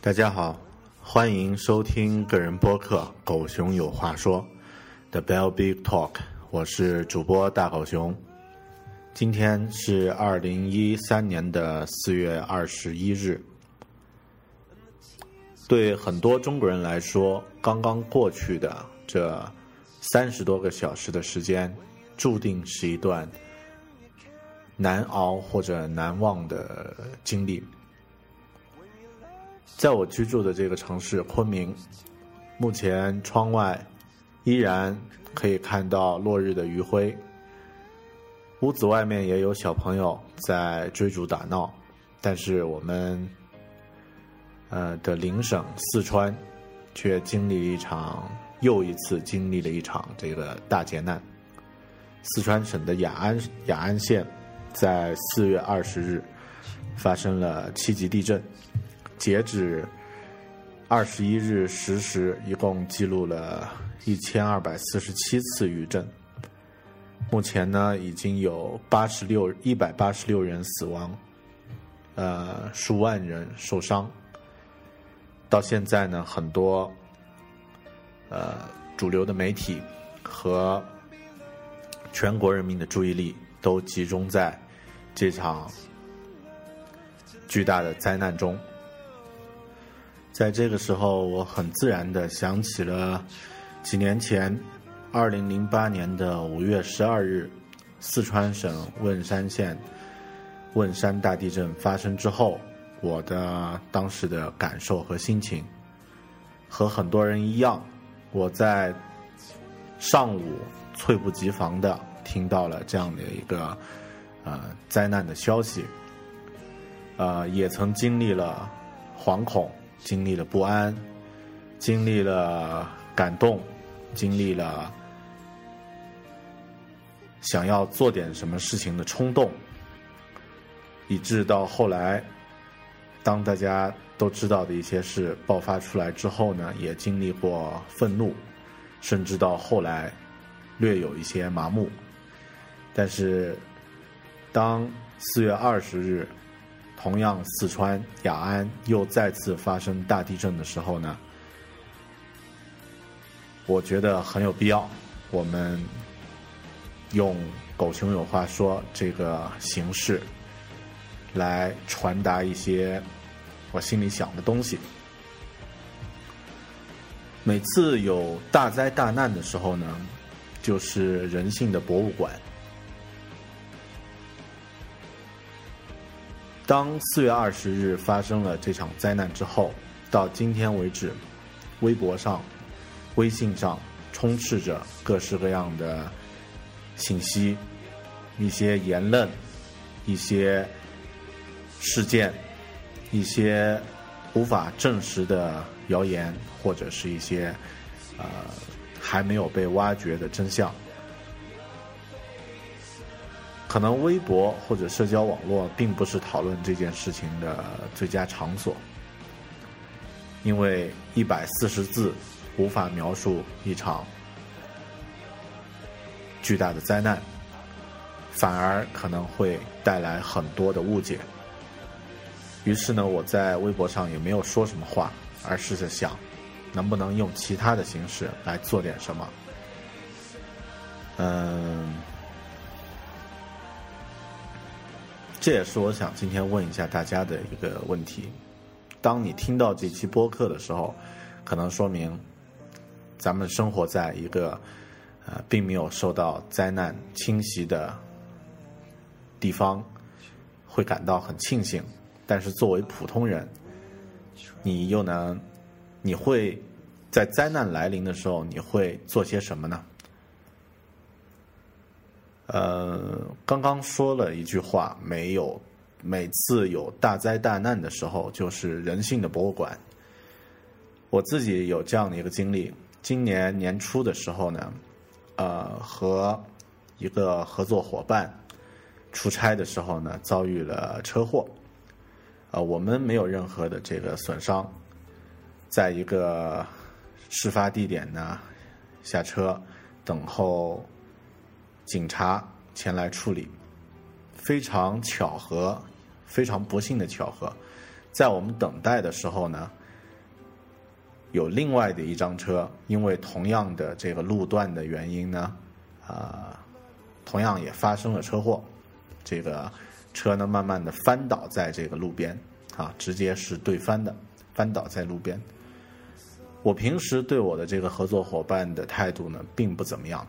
大家好，欢迎收听个人播客《狗熊有话说》The Bell Big Talk，我是主播大狗熊。今天是二零一三年的四月二十一日。对很多中国人来说，刚刚过去的这三十多个小时的时间，注定是一段难熬或者难忘的经历。在我居住的这个城市昆明，目前窗外依然可以看到落日的余晖，屋子外面也有小朋友在追逐打闹，但是我们呃的邻省四川却经历一场又一次经历了一场这个大劫难。四川省的雅安雅安县在四月二十日发生了七级地震。截止二十一日十时，一共记录了一千二百四十七次余震。目前呢，已经有八十六一百八十六人死亡，呃，数万人受伤。到现在呢，很多呃主流的媒体和全国人民的注意力都集中在这场巨大的灾难中。在这个时候，我很自然的想起了几年前，二零零八年的五月十二日，四川省汶山县汶山大地震发生之后，我的当时的感受和心情。和很多人一样，我在上午猝不及防的听到了这样的一个呃灾难的消息，呃，也曾经历了惶恐。经历了不安，经历了感动，经历了想要做点什么事情的冲动，以致到后来，当大家都知道的一些事爆发出来之后呢，也经历过愤怒，甚至到后来略有一些麻木。但是，当四月二十日。同样，四川雅安又再次发生大地震的时候呢，我觉得很有必要，我们用“狗熊有话说”这个形式来传达一些我心里想的东西。每次有大灾大难的时候呢，就是人性的博物馆。当四月二十日发生了这场灾难之后，到今天为止，微博上、微信上充斥着各式各样的信息，一些言论，一些事件，一些无法证实的谣言，或者是一些呃还没有被挖掘的真相。可能微博或者社交网络并不是讨论这件事情的最佳场所，因为一百四十字无法描述一场巨大的灾难，反而可能会带来很多的误解。于是呢，我在微博上也没有说什么话，而是在想，能不能用其他的形式来做点什么。嗯。这也是我想今天问一下大家的一个问题：当你听到这期播客的时候，可能说明咱们生活在一个呃并没有受到灾难侵袭的地方，会感到很庆幸。但是作为普通人，你又能，你会在灾难来临的时候，你会做些什么呢？呃，刚刚说了一句话，没有每次有大灾大难的时候，就是人性的博物馆。我自己有这样的一个经历，今年年初的时候呢，呃，和一个合作伙伴出差的时候呢，遭遇了车祸。呃，我们没有任何的这个损伤，在一个事发地点呢下车等候警察前来处理。非常巧合，非常不幸的巧合，在我们等待的时候呢，有另外的一张车，因为同样的这个路段的原因呢，啊，同样也发生了车祸，这个。车呢，慢慢的翻倒在这个路边，啊，直接是对翻的，翻倒在路边。我平时对我的这个合作伙伴的态度呢，并不怎么样，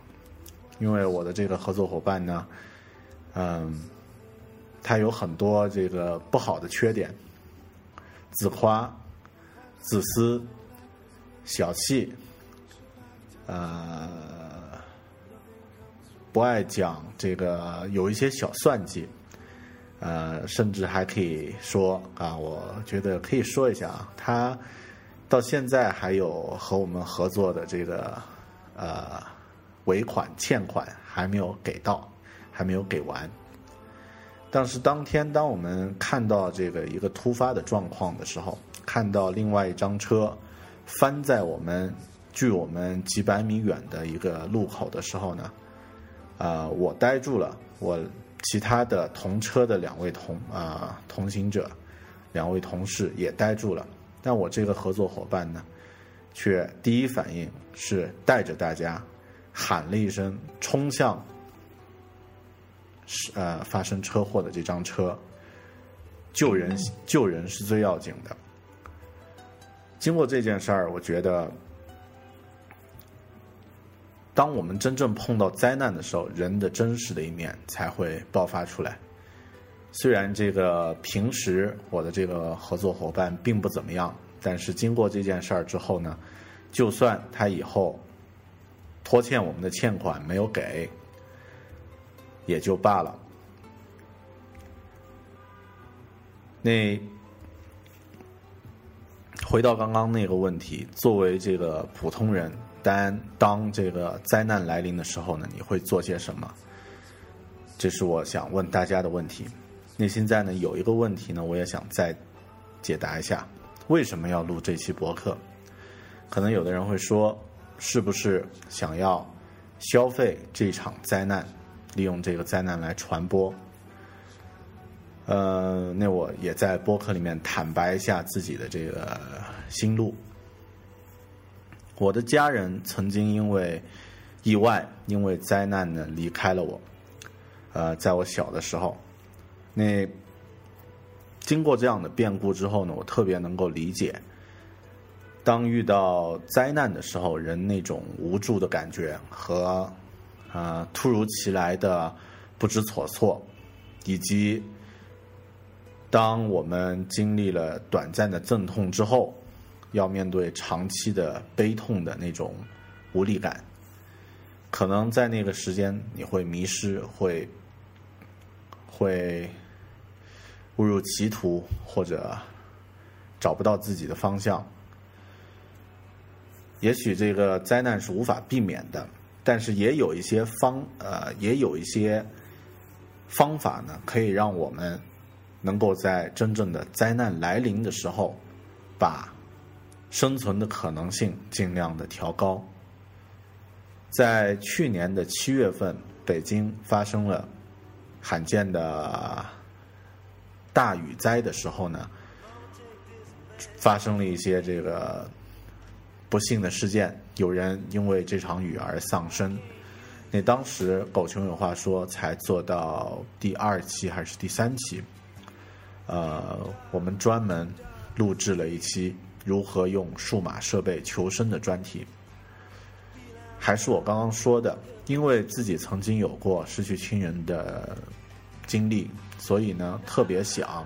因为我的这个合作伙伴呢，嗯，他有很多这个不好的缺点，自夸、自私、小气，呃，不爱讲这个，有一些小算计。呃，甚至还可以说啊，我觉得可以说一下啊，他到现在还有和我们合作的这个呃尾款欠款还没有给到，还没有给完。但是当天当我们看到这个一个突发的状况的时候，看到另外一张车翻在我们距我们几百米远的一个路口的时候呢，啊，我呆住了，我。其他的同车的两位同啊同行者，两位同事也呆住了。但我这个合作伙伴呢，却第一反应是带着大家喊了一声，冲向是呃发生车祸的这张车，救人救人是最要紧的。经过这件事儿，我觉得。当我们真正碰到灾难的时候，人的真实的一面才会爆发出来。虽然这个平时我的这个合作伙伴并不怎么样，但是经过这件事儿之后呢，就算他以后拖欠我们的欠款没有给，也就罢了。那回到刚刚那个问题，作为这个普通人。但当这个灾难来临的时候呢，你会做些什么？这是我想问大家的问题。那现在呢，有一个问题呢，我也想再解答一下：为什么要录这期博客？可能有的人会说，是不是想要消费这场灾难，利用这个灾难来传播？呃，那我也在博客里面坦白一下自己的这个心路。我的家人曾经因为意外、因为灾难呢离开了我。呃，在我小的时候，那经过这样的变故之后呢，我特别能够理解，当遇到灾难的时候，人那种无助的感觉和啊突如其来的不知所措，以及当我们经历了短暂的阵痛之后。要面对长期的悲痛的那种无力感，可能在那个时间你会迷失，会会误入歧途，或者找不到自己的方向。也许这个灾难是无法避免的，但是也有一些方呃，也有一些方法呢，可以让我们能够在真正的灾难来临的时候把。生存的可能性尽量的调高。在去年的七月份，北京发生了罕见的大雨灾的时候呢，发生了一些这个不幸的事件，有人因为这场雨而丧生。那当时狗熊有话说，才做到第二期还是第三期？呃，我们专门录制了一期。如何用数码设备求生的专题？还是我刚刚说的，因为自己曾经有过失去亲人的经历，所以呢，特别想，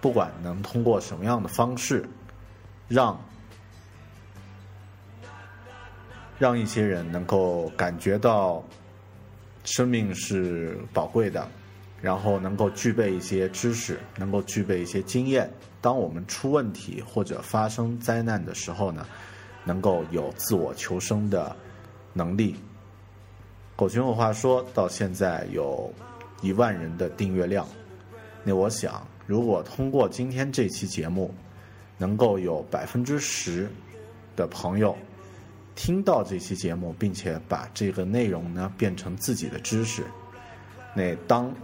不管能通过什么样的方式，让让一些人能够感觉到生命是宝贵的，然后能够具备一些知识，能够具备一些经验。当我们出问题或者发生灾难的时候呢，能够有自我求生的能力。狗熊有话说到现在有一万人的订阅量，那我想，如果通过今天这期节目，能够有百分之十的朋友听到这期节目，并且把这个内容呢变成自己的知识，那当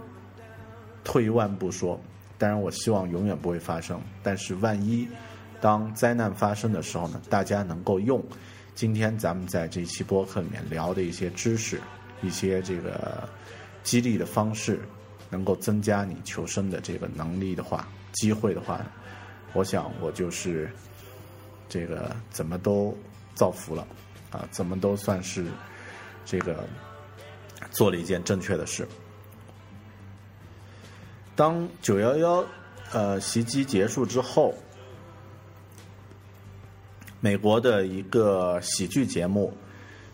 退一万步说，当然我希望永远不会发生，但是万一当灾难发生的时候呢，大家能够用今天咱们在这期播客里面聊的一些知识，一些这个激励的方式，能够增加你求生的这个能力的话，机会的话，我想我就是这个怎么都造福了。啊，怎么都算是这个做了一件正确的事。当九幺幺呃袭击结束之后，美国的一个喜剧节目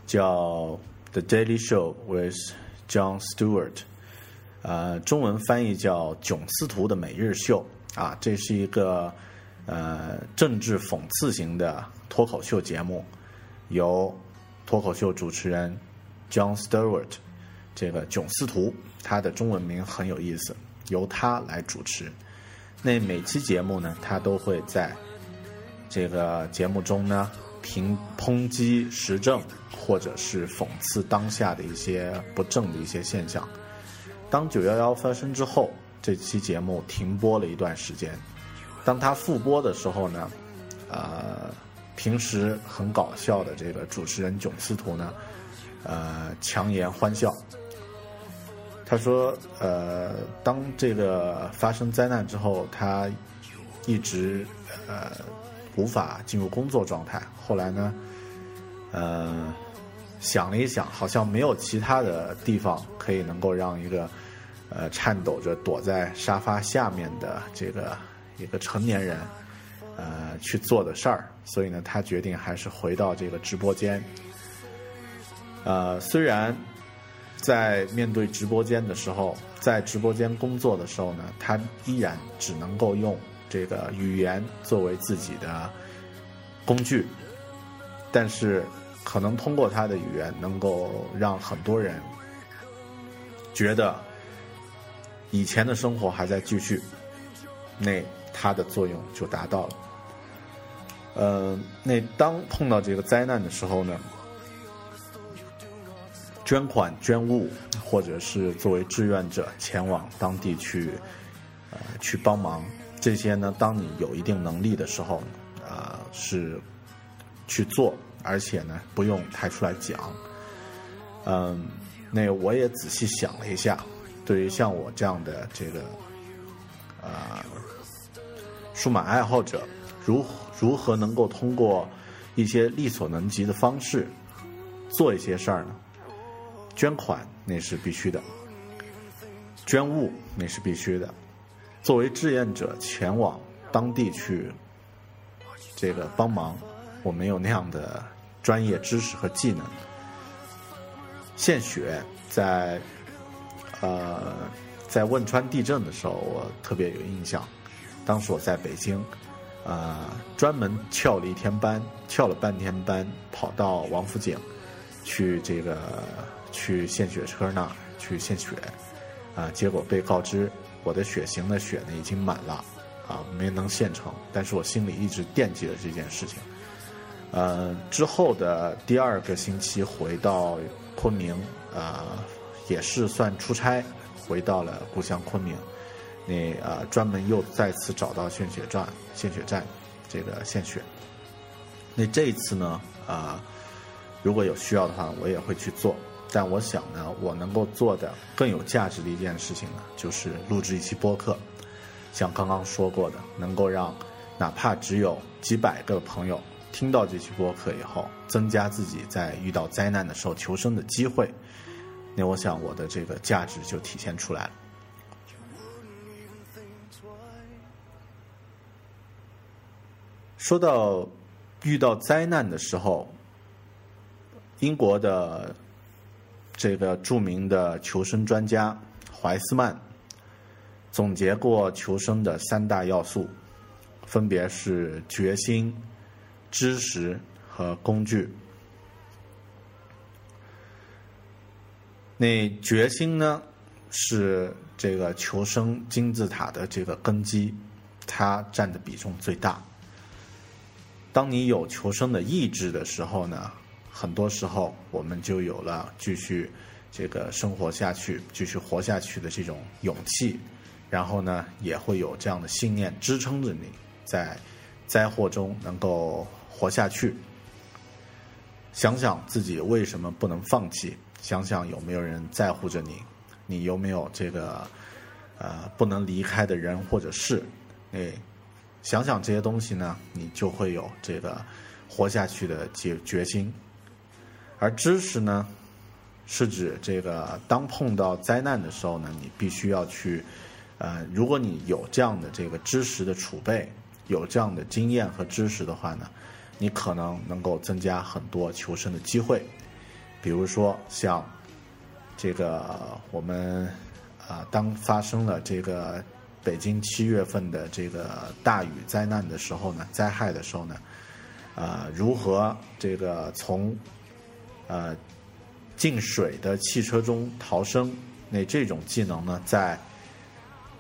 叫《The Daily Show with John Stewart》，呃，中文翻译叫囧司徒的每日秀啊，这是一个呃政治讽刺型的脱口秀节目，由脱口秀主持人 John Stewart 这个囧斯图，他的中文名很有意思，由他来主持。那每期节目呢，他都会在这个节目中呢，评抨击时政，或者是讽刺当下的一些不正的一些现象。当九幺幺发生之后，这期节目停播了一段时间。当他复播的时候呢，呃，平时很搞笑的这个主持人囧斯图呢，呃，强颜欢笑。他说：“呃，当这个发生灾难之后，他一直呃无法进入工作状态。后来呢，呃，想了一想，好像没有其他的地方可以能够让一个呃颤抖着躲在沙发下面的这个一个成年人呃去做的事儿，所以呢，他决定还是回到这个直播间。呃，虽然。”在面对直播间的时候，在直播间工作的时候呢，他依然只能够用这个语言作为自己的工具，但是可能通过他的语言，能够让很多人觉得以前的生活还在继续，那他的作用就达到了。呃，那当碰到这个灾难的时候呢？捐款、捐物，或者是作为志愿者前往当地去，呃，去帮忙，这些呢，当你有一定能力的时候，啊，是去做，而且呢，不用抬出来讲。嗯，那我也仔细想了一下，对于像我这样的这个，啊，数码爱好者，如如何能够通过一些力所能及的方式做一些事儿呢？捐款那是必须的，捐物那是必须的。作为志愿者前往当地去这个帮忙，我没有那样的专业知识和技能。献血在呃在汶川地震的时候，我特别有印象。当时我在北京，啊，专门翘了一天班，翘了半天班，跑到王府井去这个。去献血车那儿去献血，啊，结果被告知我的血型的血呢已经满了，啊，没能献成。但是我心里一直惦记着这件事情。呃，之后的第二个星期回到昆明，啊，也是算出差，回到了故乡昆明。那呃，专门又再次找到献血站，献血站这个献血。那这一次呢，啊，如果有需要的话，我也会去做。但我想呢，我能够做的更有价值的一件事情呢，就是录制一期播客，像刚刚说过的，能够让哪怕只有几百个朋友听到这期播客以后，增加自己在遇到灾难的时候求生的机会，那我想我的这个价值就体现出来了。说到遇到灾难的时候，英国的这个著名的求生专家怀斯曼总结过求生的三大要素，分别是决心、知识和工具。那决心呢，是这个求生金字塔的这个根基，它占的比重最大。当你有求生的意志的时候呢，很多时候我们就有了继续这个生活下去、继续活下去的这种勇气，然后呢，也会有这样的信念支撑着你在灾祸中能够活下去。想想自己为什么不能放弃？想想有没有人在乎着你？你有没有这个呃不能离开的人或者事？哎。想想这些东西呢，你就会有这个活下去的决决心。而知识呢，是指这个当碰到灾难的时候呢，你必须要去，呃，如果你有这样的这个知识的储备，有这样的经验和知识的话呢，你可能能够增加很多求生的机会。比如说像这个我们啊，当发生了这个。北京七月份的这个大雨灾难的时候呢，灾害的时候呢，呃，如何这个从呃进水的汽车中逃生？那这种技能呢，在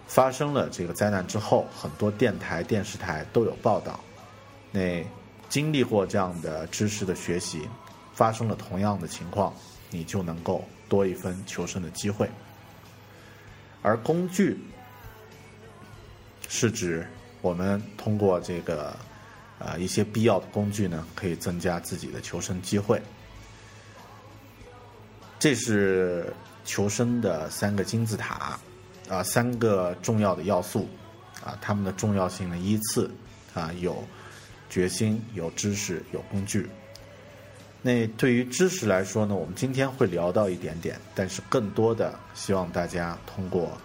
发生了这个灾难之后，很多电台、电视台都有报道。那经历过这样的知识的学习，发生了同样的情况，你就能够多一分求生的机会。而工具。是指我们通过这个呃一些必要的工具呢，可以增加自己的求生机会。这是求生的三个金字塔啊，三个重要的要素啊，它们的重要性呢依次啊有决心、有知识、有工具。那对于知识来说呢，我们今天会聊到一点点，但是更多的希望大家通过。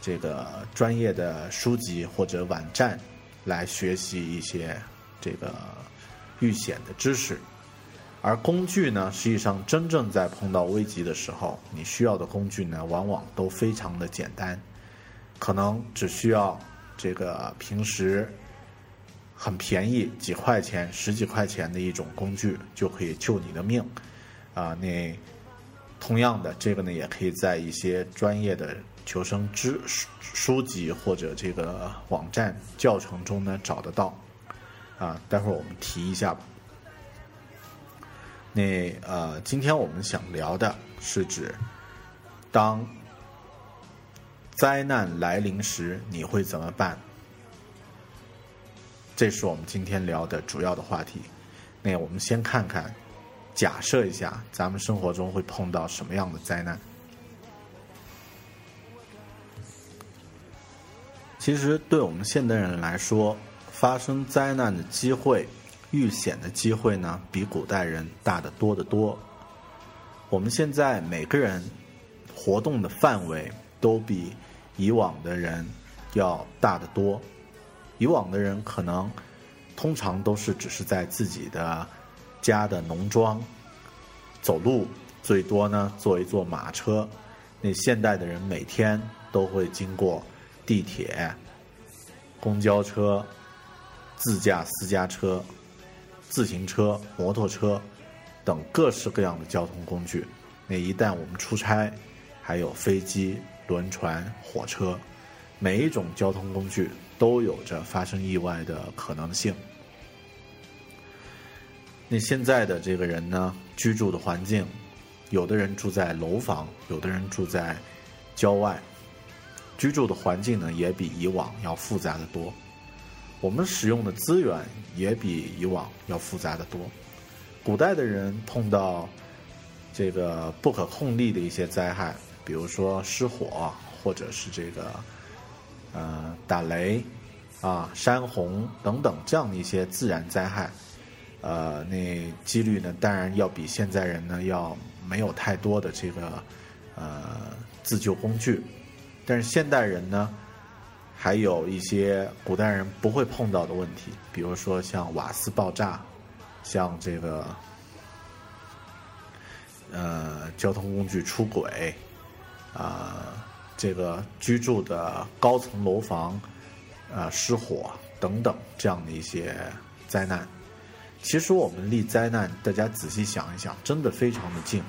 这个专业的书籍或者网站来学习一些这个遇险的知识，而工具呢，实际上真正在碰到危急的时候，你需要的工具呢，往往都非常的简单，可能只需要这个平时很便宜几块钱、十几块钱的一种工具就可以救你的命啊！那同样的，这个呢，也可以在一些专业的。求生之书书籍或者这个网站教程中呢找得到，啊，待会儿我们提一下。那呃，今天我们想聊的是指，当灾难来临时你会怎么办？这是我们今天聊的主要的话题。那我们先看看，假设一下，咱们生活中会碰到什么样的灾难？其实，对我们现代人来说，发生灾难的机会、遇险的机会呢，比古代人大得多得多。我们现在每个人活动的范围都比以往的人要大得多。以往的人可能通常都是只是在自己的家的农庄走路，最多呢坐一坐马车。那现代的人每天都会经过。地铁、公交车、自驾私家车、自行车、摩托车等各式各样的交通工具。那一旦我们出差，还有飞机、轮船、火车，每一种交通工具都有着发生意外的可能性。那现在的这个人呢，居住的环境，有的人住在楼房，有的人住在郊外。居住的环境呢，也比以往要复杂的多。我们使用的资源也比以往要复杂的多。古代的人碰到这个不可控力的一些灾害，比如说失火，或者是这个呃打雷啊、山洪等等这样的一些自然灾害，呃，那几率呢，当然要比现在人呢要没有太多的这个呃自救工具，但是现代人呢，还有一些古代人不会碰到的问题，比如说像瓦斯爆炸，像这个呃交通工具出轨，啊、这个居住的高层楼房呃失火等等这样的一些灾难。其实我们离灾难，大家仔细想一想，真的非常的近，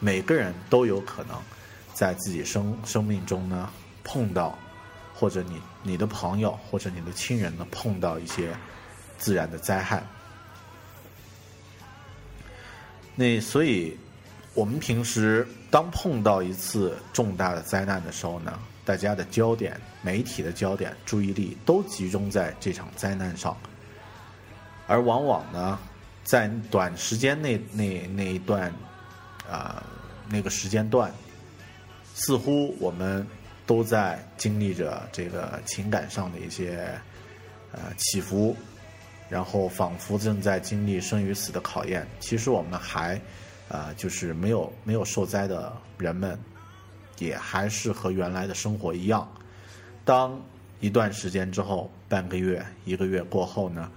每个人都有可能在自己生生命中呢碰到，或者你你的朋友或者你的亲人呢碰到一些自然的灾害。那所以，我们平时当碰到一次重大的灾难的时候呢，大家的焦点、媒体的焦点、注意力都集中在这场灾难上。而往往呢，在短时间内那那一段啊、那个时间段，似乎我们都在经历着这个情感上的一些呃起伏，然后仿佛正在经历生与死的考验。其实我们还啊、就是没有没有受灾的人们，也还是和原来的生活一样。当一段时间之后，半个月、一个月过后呢，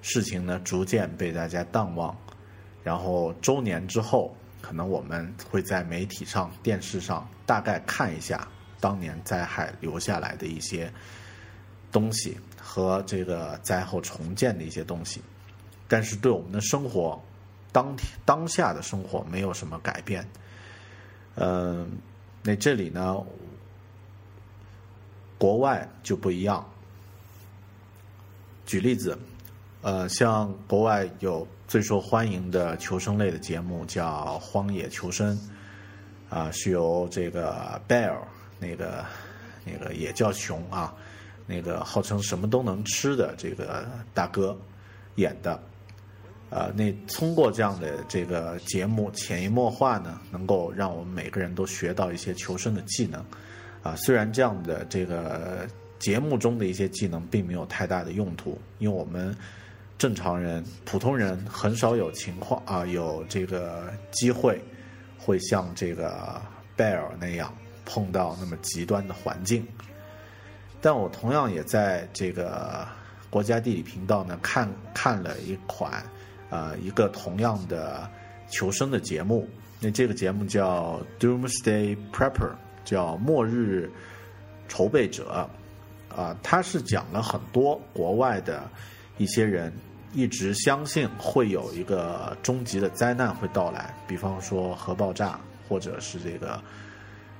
事情呢逐渐被大家淡忘，然后周年之后，可能我们会在媒体上、电视上大概看一下当年灾害留下来的一些东西和这个灾后重建的一些东西，但是对我们的生活当天当下的生活没有什么改变。嗯、那这里呢，国外就不一样。举例子，呃，像国外有最受欢迎的求生类的节目叫《荒野求生》，啊、是由这个 Bear 那个那个也叫熊啊，那个号称什么都能吃的这个大哥演的。呃，那通过这样的这个节目，潜移默化呢，能够让我们每个人都学到一些求生的技能。啊，虽然这样的这个节目中的一些技能并没有太大的用途，因为我们正常人、普通人很少有情况啊，有这个机会会像这个贝尔那样碰到那么极端的环境。但我同样也在这个国家地理频道呢看看了一款呃一个同样的求生的节目，那这个节目叫 Doomsday Prepper，叫末日筹备者，啊、它是讲了很多国外的一些人一直相信会有一个终极的灾难会到来，比方说核爆炸，或者是这个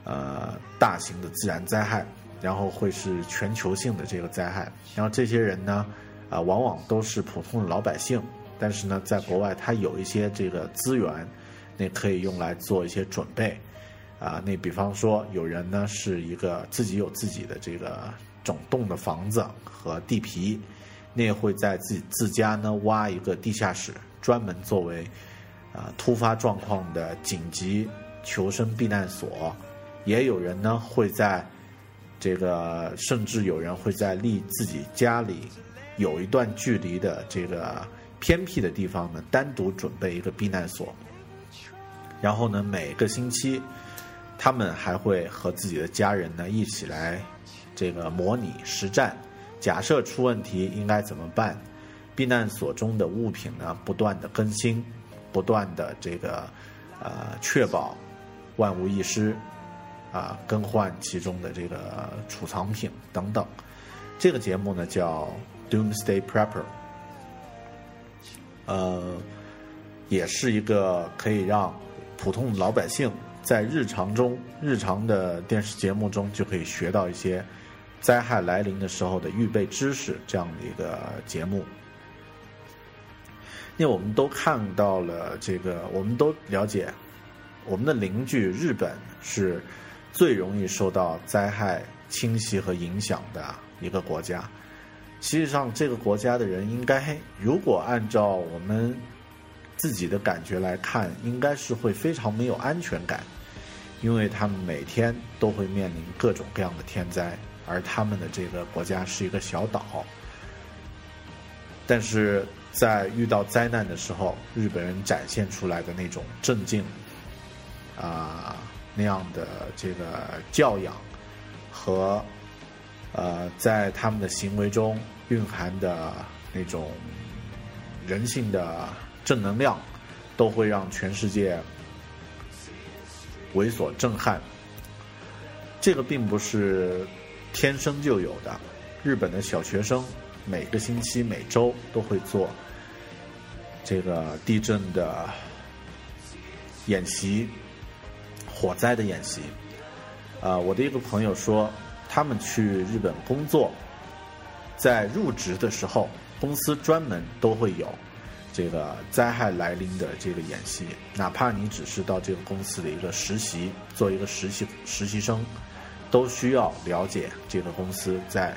呃大型的自然灾害，然后会是全球性的这个灾害。然后这些人呢，啊、往往都是普通的老百姓，但是呢，在国外他有一些这个资源，那可以用来做一些准备。啊，那比方说有人呢是一个自己有自己的这个整栋的房子和地皮，那会在自己自家呢挖一个地下室，专门作为啊突发状况的紧急求生避难所。也有人呢会在这个，甚至有人会在离自己家里有一段距离的这个偏僻的地方呢，单独准备一个避难所。然后呢，每个星期，他们还会和自己的家人呢一起来这个模拟实战，假设出问题应该怎么办？避难所中的物品呢不断的更新，不断的这个呃确保万无一失，啊、更换其中的这个储藏品等等。这个节目呢叫 Doomsday Prepper，呃，也是一个可以让普通老百姓在日常中、日常的电视节目中就可以学到一些灾害来临的时候的预备知识这样的一个节目。因为我们都看到了这个，我们都了解，我们的邻居日本是最容易受到灾害侵袭和影响的一个国家。实际上，这个国家的人应该，如果按照我们自己的感觉来看，应该是会非常没有安全感，因为他们每天都会面临各种各样的天灾，而他们的这个国家是一个小岛。但是在遇到灾难的时候，日本人展现出来的那种镇静啊、那样的这个教养和呃，在他们的行为中蕴含的那种人性的正能量，都会让全世界为所震撼。这个并不是天生就有的，日本的小学生每个星期、每周都会做这个地震的演习、火灾的演习。啊、我的一个朋友说，他们去日本工作，在入职的时候，公司专门都会有这个灾害来临的这个演习，哪怕你只是到这个公司的一个实习，做一个实习实习生，都需要了解这个公司在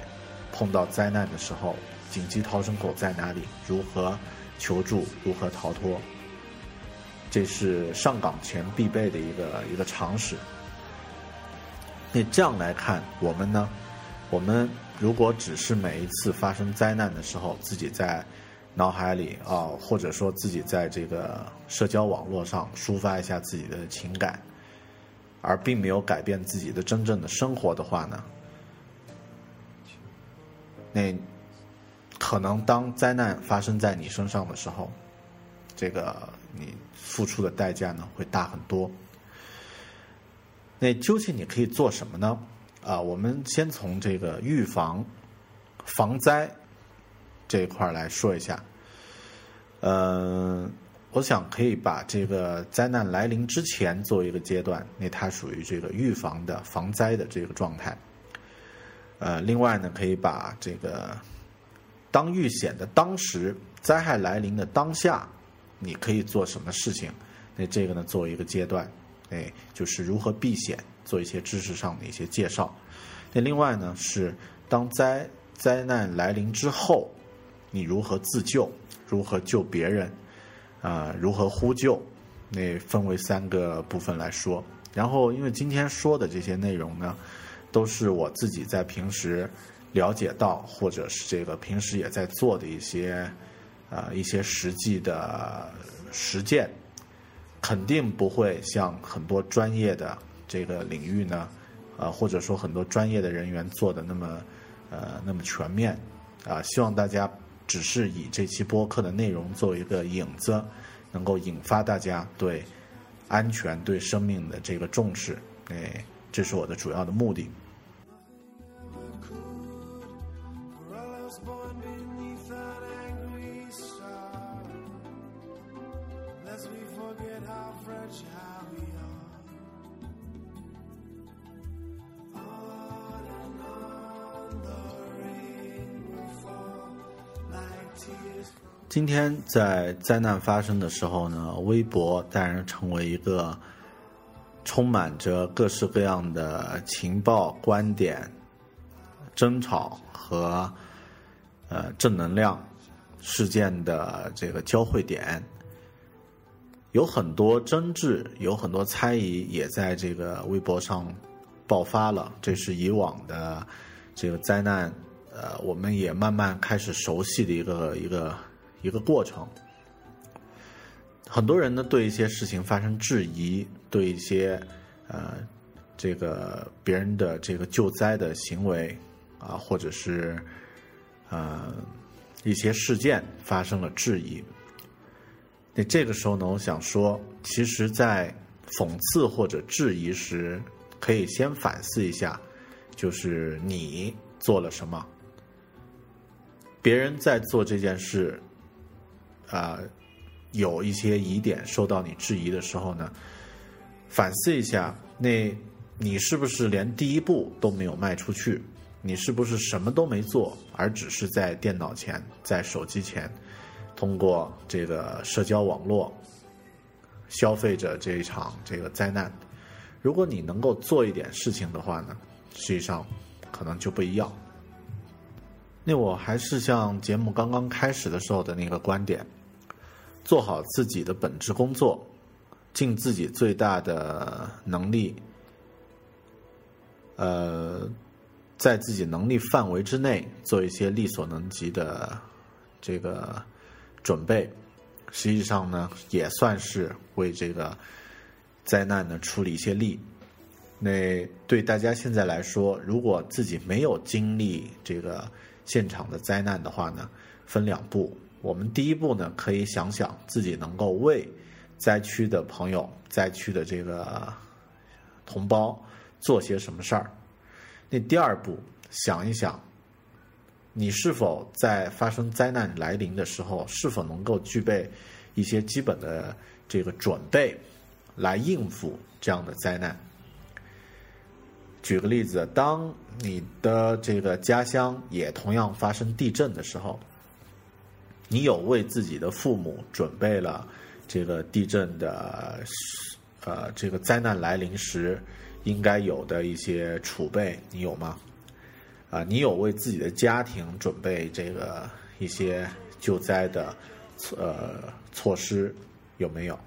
碰到灾难的时候，紧急逃生口在哪里，如何求助，如何逃脱。这是上岗前必备的一个一个常识。那这样来看，我们呢，我们如果只是每一次发生灾难的时候，自己在脑海里啊、或者说自己在这个社交网络上抒发一下自己的情感，而并没有改变自己的真正的生活的话呢，那可能当灾难发生在你身上的时候，这个你付出的代价呢会大很多。那究竟你可以做什么呢？啊，我们先从这个预防、防灾这一块来说一下。呃，我想可以把这个灾难来临之前作为一个阶段，那它属于这个预防的、防灾的这个状态。呃，另外呢，可以把这个当遇险的当时、灾害来临的当下，你可以做什么事情？那这个呢，作为一个阶段，哎，就是如何避险，做一些知识上的一些介绍。那另外呢，是当灾灾难来临之后，你如何自救，如何救别人，啊、如何呼救，那分为三个部分来说。然后，因为今天说的这些内容呢，都是我自己在平时了解到，或者是这个平时也在做的一些，呃，一些实际的实践。肯定不会像很多专业的这个领域呢，呃，或者说很多专业的人员做的那么呃那么全面啊、希望大家只是以这期播客的内容作为一个影子，能够引发大家对安全、对生命的这个重视，哎，这是我的主要的目的。今天在灾难发生的时候呢，微博当然成为一个充满着各式各样的情报、观点、争吵和呃正能量事件的这个交汇点。有很多争执，有很多猜疑，也在这个微博上爆发了。这是以往的这个灾难，呃，我们也慢慢开始熟悉的一个一个一个过程。很多人呢对一些事情发生质疑，对一些呃这个别人的这个救灾的行为啊，或者是呃一些事件发生了质疑。那这个时候呢，我想说，其实，在讽刺或者质疑时，可以先反思一下，就是你做了什么。别人在做这件事，啊、有一些疑点受到你质疑的时候呢，反思一下，那你是不是连第一步都没有迈出去？你是不是什么都没做，而只是在电脑前、在手机前，通过这个社交网络消费着这一场这个灾难？如果你能够做一点事情的话呢，实际上可能就不一样。那我还是像节目刚刚开始的时候的那个观点，做好自己的本职工作，尽自己最大的能力，呃，在自己能力范围之内做一些力所能及的这个准备，实际上呢也算是为这个灾难呢出了一些力。那对大家现在来说，如果自己没有经历这个现场的灾难的话呢，分两步。我们第一步呢，可以想想自己能够为灾区的朋友、灾区的这个同胞做些什么事儿。那第二步，想一想，你是否在发生灾难来临的时候，是否能够具备一些基本的这个准备，来应付这样的灾难。举个例子，当你的这个家乡也同样发生地震的时候，你有为自己的父母准备了这个地震的呃这个灾难来临时应该有的一些储备，你有吗？啊，你有为自己的家庭准备这个一些救灾的呃措施有没有？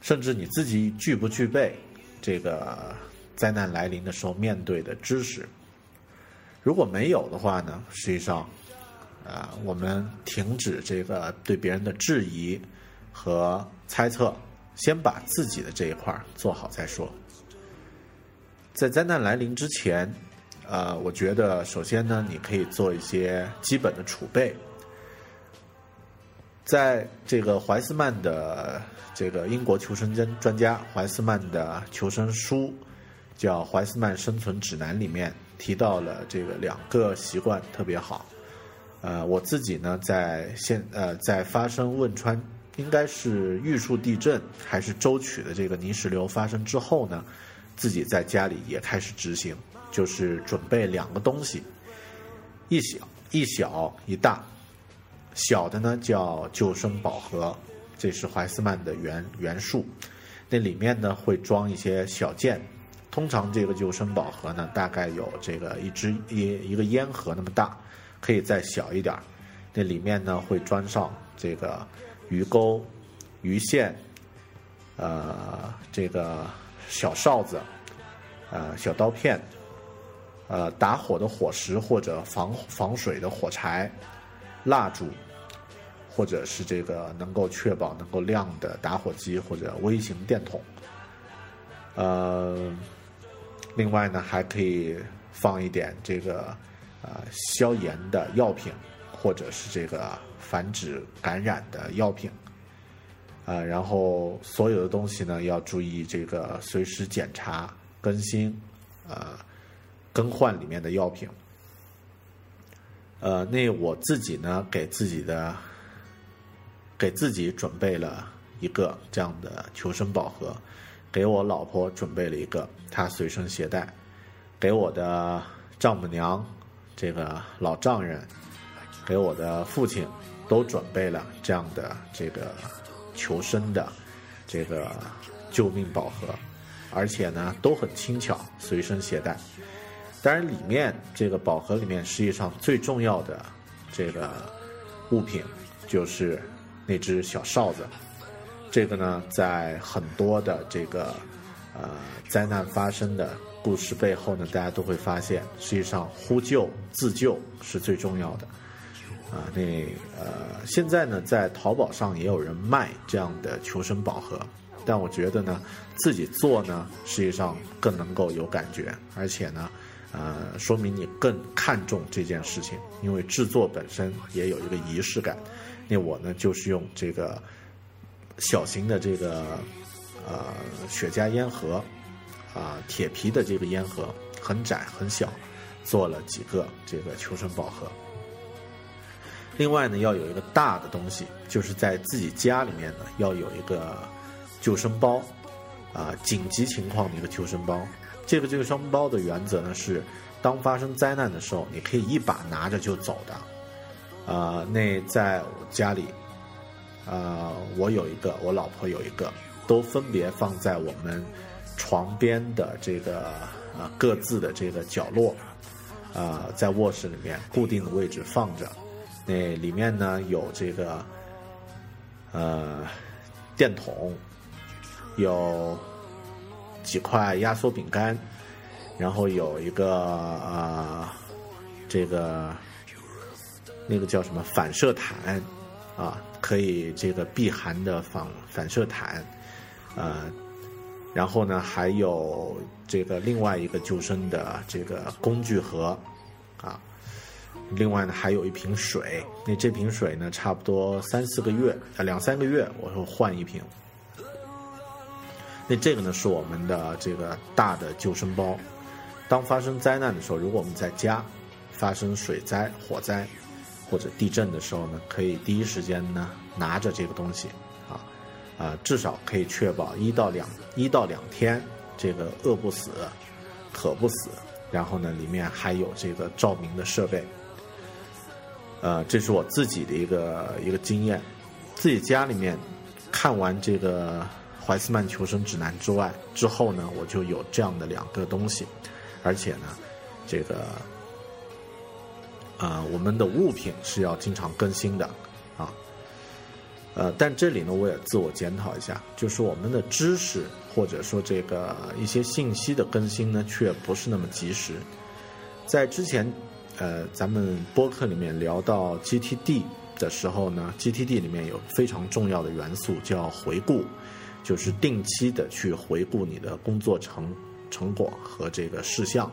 甚至你自己具不具备这个？灾难来临的时候面对的知识，如果没有的话呢？实际上，啊，我们停止这个对别人的质疑和猜测，先把自己的这一块做好再说。在灾难来临之前，呃，我觉得首先呢，你可以做一些基本的储备。在这个怀斯曼的这个英国求生专专家怀斯曼的求生书。叫《怀斯曼生存指南》里面提到了这个两个习惯特别好，呃，我自己呢在现呃在发生汶川应该是玉树地震还是舟曲的这个泥石流发生之后呢，自己在家里也开始执行，就是准备两个东西，一小一小一大，小的呢叫救生宝盒，这是怀斯曼的原原述，那里面呢会装一些小件。通常这个救生宝盒呢，大概有这个一只一一个烟盒那么大，可以再小一点儿。那里面呢会装上这个鱼钩、鱼线，呃，这个小哨子，呃，小刀片，呃，打火的火石或者防防水的火柴，蜡烛，或者是这个能够确保能够亮的打火机或者微型电筒，呃。另外呢，还可以放一点这个呃消炎的药品，或者是这个防止感染的药品，呃，然后所有的东西呢要注意这个随时检查更新，呃，更换里面的药品。呃，那我自己呢给自己的给自己准备了一个这样的求生宝盒。给我老婆准备了一个，她随身携带；给我的丈母娘，这个老丈人，给我的父亲，都准备了这样的这个求生的这个救命宝盒，而且呢都很轻巧，随身携带。当然，里面这个宝盒里面实际上最重要的这个物品就是那只小哨子。这个呢，在很多的这个呃灾难发生的故事背后呢，大家都会发现，实际上呼救自救是最重要的。啊，那呃，现在呢，在淘宝上也有人卖这样的求生宝盒，但我觉得呢，自己做呢，实际上更能够有感觉，而且呢，呃，说明你更看重这件事情，因为制作本身也有一个仪式感。那我呢，就是用这个。小型的这个呃雪茄烟盒，啊铁皮的这个烟盒很窄很小，做了几个这个求生宝盒。另外呢，要有一个大的东西，就是在自己家里面呢要有一个救生包，啊紧急情况的一个救生包。这个救生包的原则呢是，当发生灾难的时候，你可以一把拿着就走的。啊，那在我家里。呃，我有一个，我老婆有一个，都分别放在我们床边的这个呃各自的这个角落，啊，在卧室里面固定的位置放着。那里面呢有这个呃电筒，有几块压缩饼干，然后有一个呃这个那个叫什么反射毯。啊，可以这个避寒的反反射毯，呃，然后呢还有这个另外一个救生的这个工具盒，啊，另外呢还有一瓶水，那这瓶水呢差不多三四个月啊两三个月我会换一瓶。那这个呢是我们的这个大的救生包，当发生灾难的时候，如果我们在家发生水灾、火灾或者地震的时候呢，可以第一时间呢拿着这个东西，啊，啊，至少可以确保一到两一到两天这个饿不死、渴不死，然后呢里面还有这个照明的设备，呃，这是我自己的一个一个经验，自己家里面看完这个。怀斯曼求生指南之外，之后呢，我就有这样的两个东西，而且呢，这个，呃，我们的物品是要经常更新的，啊，呃，但这里呢，我也自我检讨一下，就是我们的知识或者说这个一些信息的更新呢，却不是那么及时。在之前，呃，咱们播客里面聊到 GTD 的时候呢，GTD 里面有非常重要的元素叫回顾。就是定期的去回顾你的工作成成果和这个事项，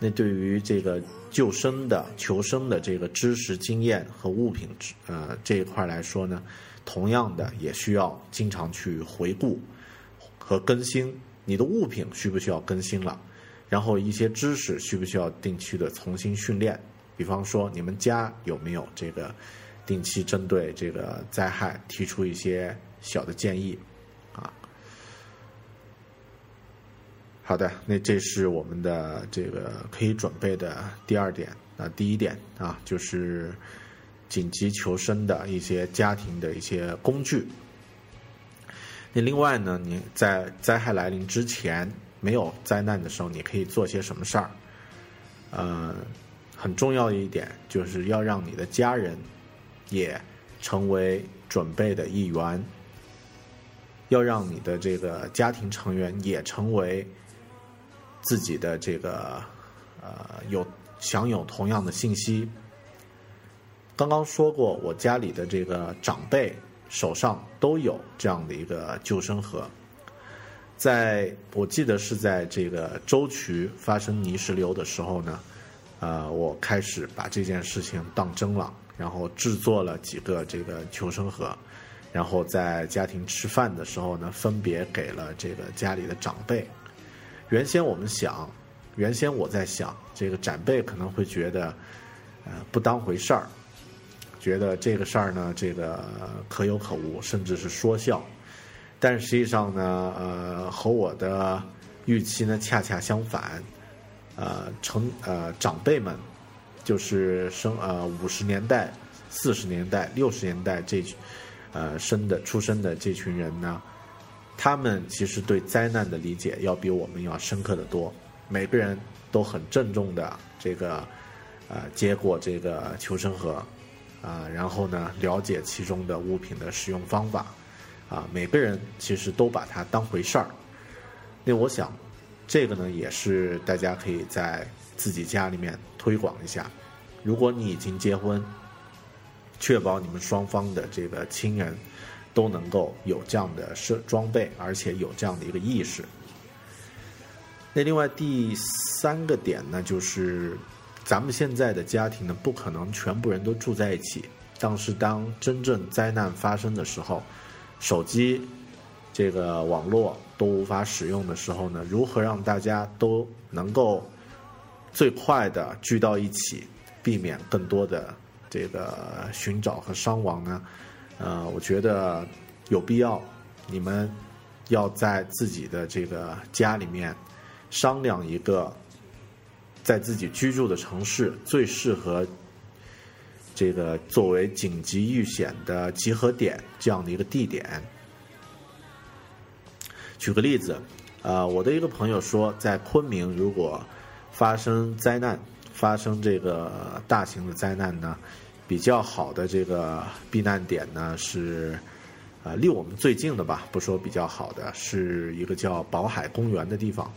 那对于这个救生的求生的这个知识经验和物品呃这一块来说呢，同样的也需要经常去回顾和更新。你的物品需不需要更新了？然后一些知识需不需要定期的重新训练？比方说你们家有没有这个定期针对这个灾害提出一些小的建议？好的，那这是我们的这个可以准备的第二点啊，第一点啊，就是紧急求生的一些家庭的一些工具。那另外呢，你在灾害来临之前，没有灾难的时候，你可以做些什么事儿？呃，很重要的一点就是要让你的家人也成为准备的一员，要让你的这个家庭成员也成为。自己的这个呃有享有同样的信息。刚刚说过，我家里的这个长辈手上都有这样的一个救生盒。在我记得是在这个沟渠发生泥石流的时候呢，呃，我开始把这件事情当真了，然后制作了几个这个求生盒，然后在家庭吃饭的时候呢，分别给了这个家里的长辈。原先我们想，原先我在想，这个长辈可能会觉得，呃，不当回事儿，觉得这个事儿呢，这个可有可无，甚至是说笑。但实际上呢，呃，和我的预期呢恰恰相反。呃，成呃长辈们，就是生呃五十年代、四十年代、六十年代这呃生的出生的这群人呢。他们其实对灾难的理解要比我们要深刻的多，每个人都很郑重的这个，呃，接过这个求生盒，啊，然后呢，了解其中的物品的使用方法，啊，每个人其实都把它当回事儿。那我想，这个呢，也是大家可以在自己家里面推广一下。如果你已经结婚，确保你们双方的这个亲人。都能够有这样的设装备，而且有这样的一个意识。那另外第三个点呢，就是咱们现在的家庭呢，不可能全部人都住在一起。但是当真正灾难发生的时候，手机、这个网络都无法使用的时候呢，如何让大家都能够最快的聚到一起，避免更多的这个寻找和伤亡呢？呃，我觉得有必要，你们要在自己的这个家里面商量一个，在自己居住的城市最适合这个作为紧急遇险的集合点这样的一个地点。举个例子，呃，我的一个朋友说，在昆明如果发生灾难，发生这个大型的灾难呢？比较好的这个避难点呢，是，呃，离我们最近的吧。不说比较好的，是一个叫宝海公园的地方，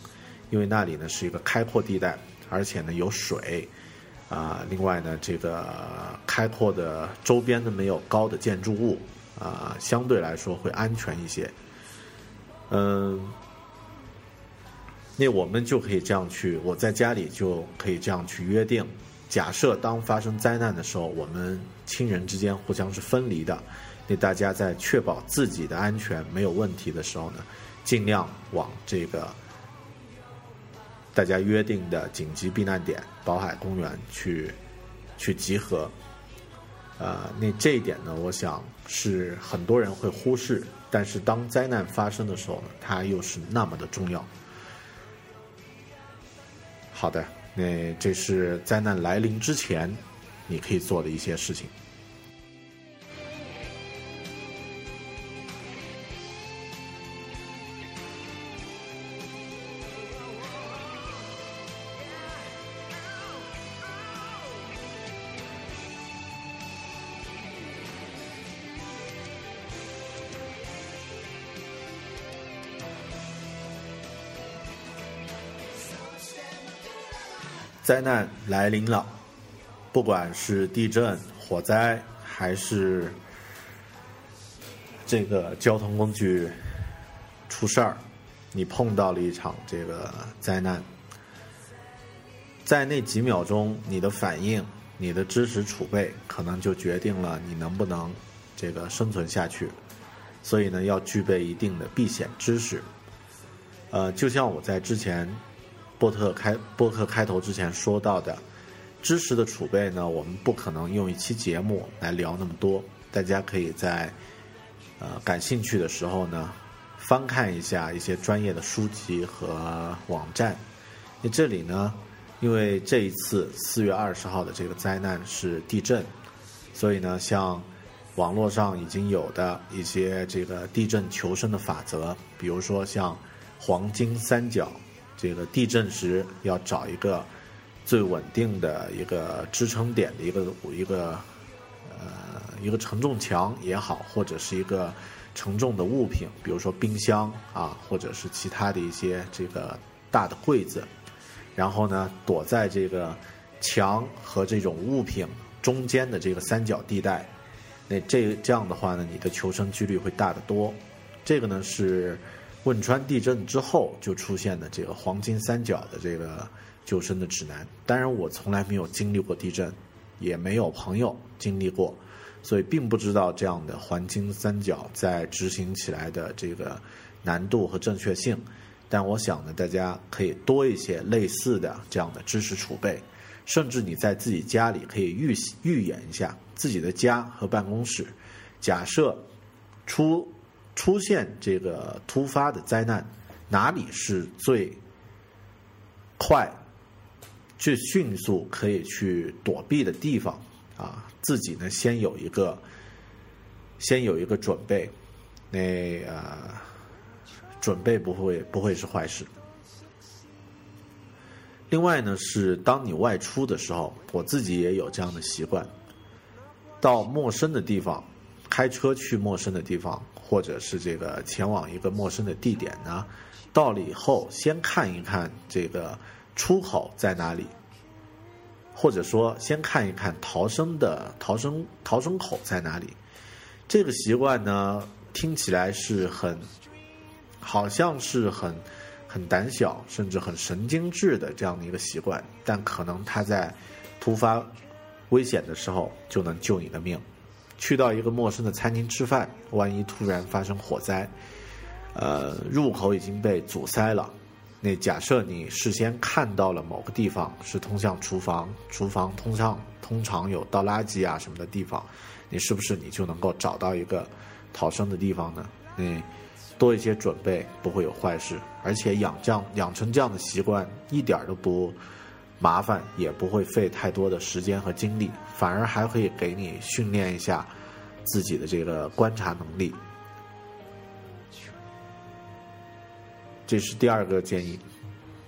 因为那里呢是一个开阔地带，而且呢有水，啊，啊，另外呢，这个开阔的周边呢没有高的建筑物啊，相对来说会安全一些。嗯，那我们就可以这样去，我在家里就可以这样去约定。假设当发生灾难的时候，我们亲人之间互相是分离的，那大家在确保自己的安全没有问题的时候呢，尽量往这个大家约定的紧急避难点宝海公园去去集合。呃，那这一点呢，我想是很多人会忽视，但是当灾难发生的时候，它又是那么的重要。好的。那这是灾难来临之前，你可以做的一些事情。灾难来临了，不管是地震、火灾，还是这个交通工具出事儿，你碰到了一场这个灾难，在那几秒钟，你的反应、你的知识储备，可能就决定了你能不能这个生存下去。所以呢，要具备一定的避险知识。呃，就像我在之前。波特开播客开头之前说到的知识的储备呢，我们不可能用一期节目来聊那么多。大家可以在呃感兴趣的时候呢，翻看一下一些专业的书籍和网站。那这里呢，因为这一次四月二十号的这个灾难是地震，所以呢，像网络上已经有的一些这个地震求生的法则，比如说像黄金三角。这个地震时要找一个最稳定的一个支撑点的一个一个呃一个承重墙也好，或者是一个承重的物品，比如说冰箱啊，或者是其他的一些这个大的柜子，然后呢躲在这个墙和这种物品中间的这个三角地带，那这这样的话呢，你的求生几率会大得多。这个呢是。汶川地震之后就出现的这个黄金三角的这个救生的指南，当然我从来没有经历过地震，也没有朋友经历过，所以并不知道这样的黄金三角在执行起来的这个难度和正确性。但我想呢，大家可以多一些类似的这样的知识储备，甚至你在自己家里可以预预演一下自己的家和办公室，假设出。出现这个突发的灾难，哪里是最快、最迅速可以去躲避的地方？啊，自己呢先有一个，先有一个准备，那呃，准备不会不会是坏事。另外呢，是当你外出的时候，我自己也有这样的习惯，到陌生的地方，开车去陌生的地方。或者是这个前往一个陌生的地点呢，到了以后先看一看这个出口在哪里，或者说先看一看逃生的逃生逃生口在哪里。这个习惯呢，听起来是很，好像是很很胆小，甚至很神经质的这样的一个习惯，但可能它在突发危险的时候就能救你的命。去到一个陌生的餐厅吃饭，万一突然发生火灾，呃，入口已经被阻塞了。那假设你事先看到了某个地方是通向厨房，厨房通向通常有倒垃圾啊什么的地方，你是不是你就能够找到一个逃生的地方呢？你多一些准备不会有坏事，而且养这样养成这样的习惯一点都不。麻烦也不会费太多的时间和精力，反而还可以给你训练一下自己的这个观察能力。这是第二个建议。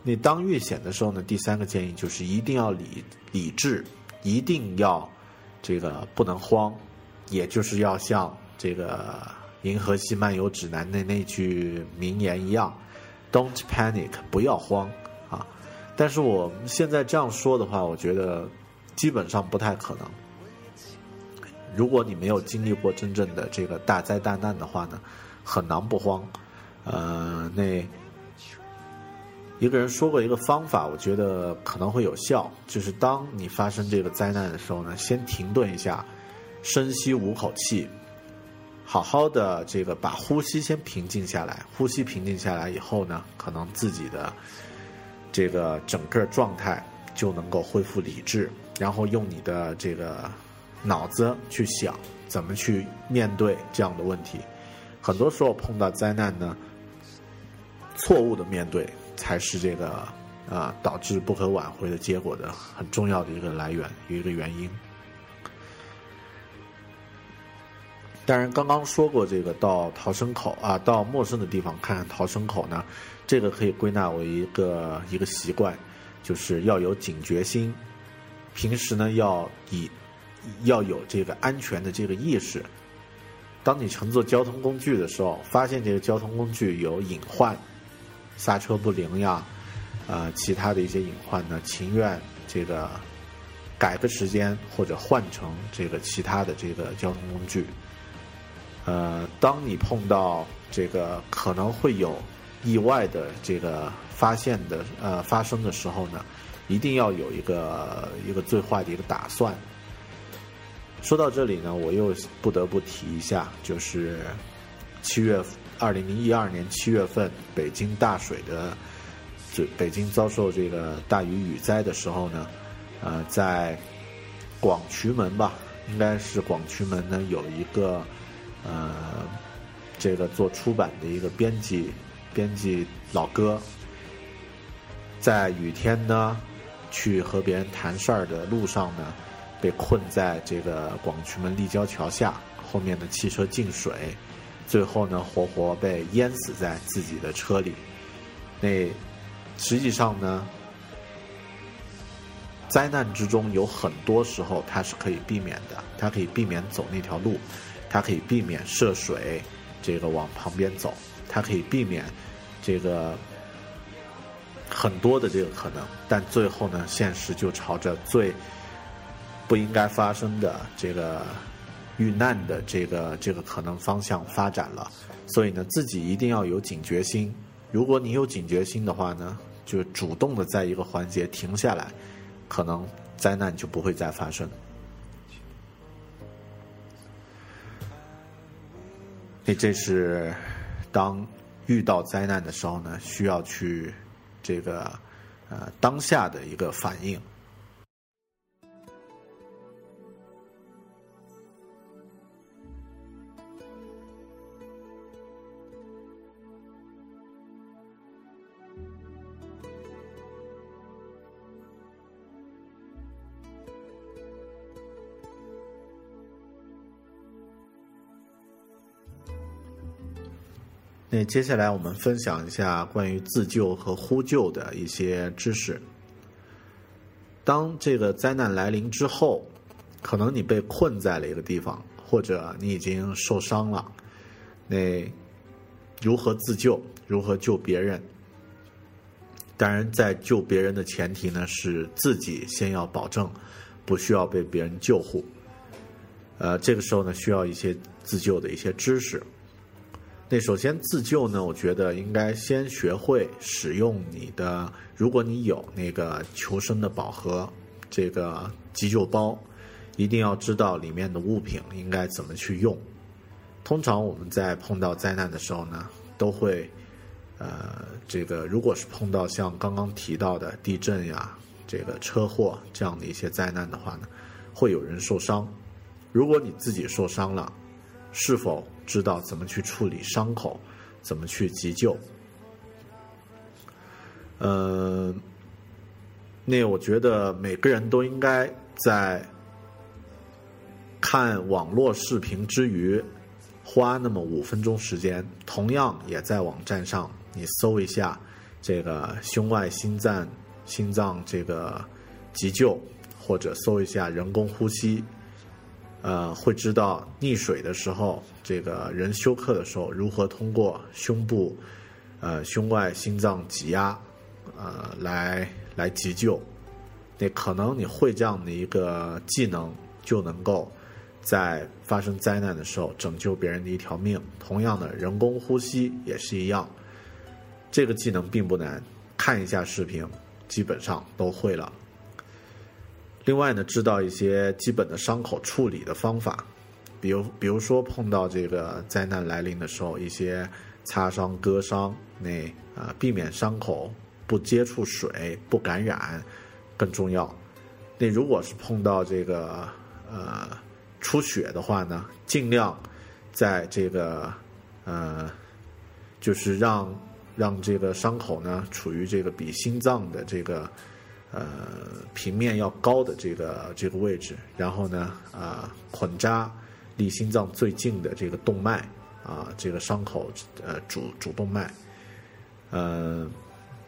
你当遇险的时候呢，第三个建议就是一定要理理智，一定要这个不能慌，也就是要像这个《银河系漫游指南》的那句名言一样：“Don't panic，不要慌。”但是我们现在这样说的话，我觉得基本上不太可能。如果你没有经历过真正的这个大灾大难的话呢，很难不慌。呃，那一个人说过一个方法，我觉得可能会有效，就是当你发生这个灾难的时候呢，先停顿一下，深吸五口气，好好的这个把呼吸先平静下来。呼吸平静下来以后呢，可能自己的这个整个状态就能够恢复理智，然后用你的这个。脑子去想怎么去面对这样的问题，很多时候碰到灾难呢，错误的面对才是这个啊导致不可挽回的结果的很重要的一个来源一个原因。当然，刚刚说过这个到逃生口啊，到陌生的地方看看逃生口呢，这个可以归纳为一个一个习惯，就是要有警觉心，平时呢要以。要有这个安全的这个意识。当你乘坐交通工具的时候，发现这个交通工具有隐患，刹车不灵呀，呃，其他的一些隐患呢，情愿这个改个时间或者换成这个其他的这个交通工具。呃，当你碰到这个可能会有意外的这个发现的呃发生的时候呢，一定要有一个一个最坏的一个打算。说到这里呢，我又不得不提一下，就是七月二零零一二年七月份北京大水的，这北京遭受这个大雨雨灾的时候呢，呃，在广渠门吧，应该是广渠门呢有一个呃，这个做出版的一个编辑编辑老哥，在雨天呢去和别人谈事儿的路上呢。被困在这个广渠门立交桥下，后面的汽车进水，最后呢活活被淹死在自己的车里。那实际上呢，灾难之中有很多时候它是可以避免的，它可以避免走那条路，它可以避免涉水，这个往旁边走，它可以避免这个很多的这个可能，但最后呢，现实就朝着最。不应该发生的这个遇难的这个这个可能方向发展了，所以呢，自己一定要有警觉心。如果你有警觉心的话呢，就主动的在一个环节停下来，可能灾难就不会再发生。那这是当遇到灾难的时候呢，需要去这个呃当下的一个反应。那接下来我们分享一下关于自救和呼救的一些知识。当这个灾难来临之后，可能你被困在了一个地方，或者你已经受伤了，那如何自救？如何救别人？当然，在救别人的前提呢，是自己先要保证不需要被别人救护。呃，这个时候呢，需要一些自救的一些知识。那首先自救呢，我觉得应该先学会使用你的，如果你有那个求生的宝盒，这个急救包，一定要知道里面的物品应该怎么去用。通常我们在碰到灾难的时候呢，都会，呃，这个如果是碰到像刚刚提到的地震呀、这个车祸这样的一些灾难的话呢，会有人受伤。如果你自己受伤了，是否知道怎么去处理伤口，怎么去急救？呃，那我觉得每个人都应该在看网络视频之余，花那么五分钟时间，同样也在网站上你搜一下这个胸外心脏心脏这个急救，或者搜一下人工呼吸。呃，会知道溺水的时候，这个人休克的时候，如何通过胸部、呃胸外心脏挤压，呃来来急救。那可能你会这样的一个技能，就能够在发生灾难的时候拯救别人的一条命。同样的，人工呼吸也是一样，这个技能并不难，看一下视频，基本上都会了。另外呢，知道一些基本的伤口处理的方法，比如比如说碰到这个灾难来临的时候，一些擦伤、割伤，那啊避免伤口不接触水、不感染更重要。那如果是碰到这个呃出血的话呢，尽量在这个呃就是让让这个伤口呢处于这个比心脏的这个。呃，平面要高的这个这个位置，然后呢，啊，捆扎离心脏最近的这个动脉，啊，这个伤口呃主主动脉，呃，